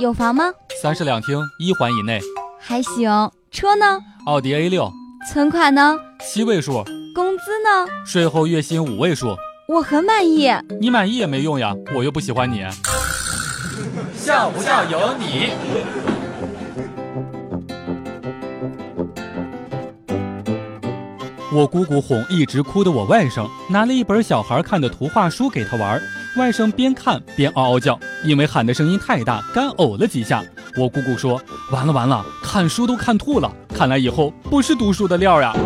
有房吗？三室两厅，一环以内。还行。车呢？奥迪 A 六。存款呢？七位数。工资呢？税后月薪五位数。我很满意。你满意也没用呀，我又不喜欢你。笑不笑由你。我姑姑哄一直哭的我外甥，拿了一本小孩看的图画书给他玩。外甥边看边嗷嗷叫，因为喊的声音太大，干呕了几下。我姑姑说：“完了完了，看书都看吐了，看来以后不是读书的料呀。”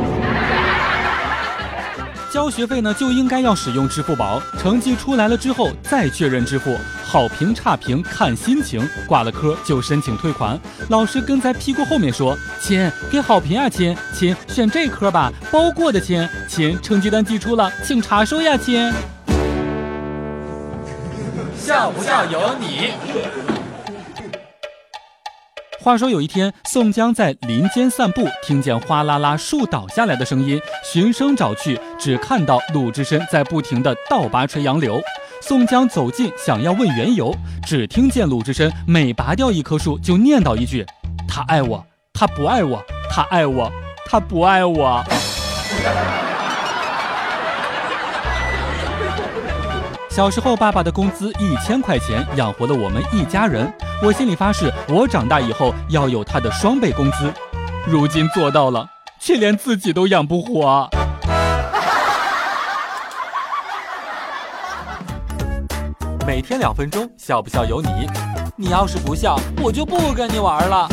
交学费呢就应该要使用支付宝，成绩出来了之后再确认支付，好评差评看心情，挂了科就申请退款。老师跟在屁股后面说：“亲，给好评啊，亲亲，选这科吧，包过的亲亲，成绩单寄出了，请查收呀，亲。”笑不笑由你。话说有一天，宋江在林间散步，听见哗啦啦树倒下来的声音，循声找去，只看到鲁智深在不停的倒拔垂杨柳。宋江走近，想要问缘由，只听见鲁智深每拔掉一棵树，就念叨一句：“他爱我，他不爱我，他爱我，他不爱我。”小时候，爸爸的工资一千块钱养活了我们一家人。我心里发誓，我长大以后要有他的双倍工资。如今做到了，却连自己都养不活。每天两分钟，笑不笑由你。你要是不笑，我就不跟你玩了。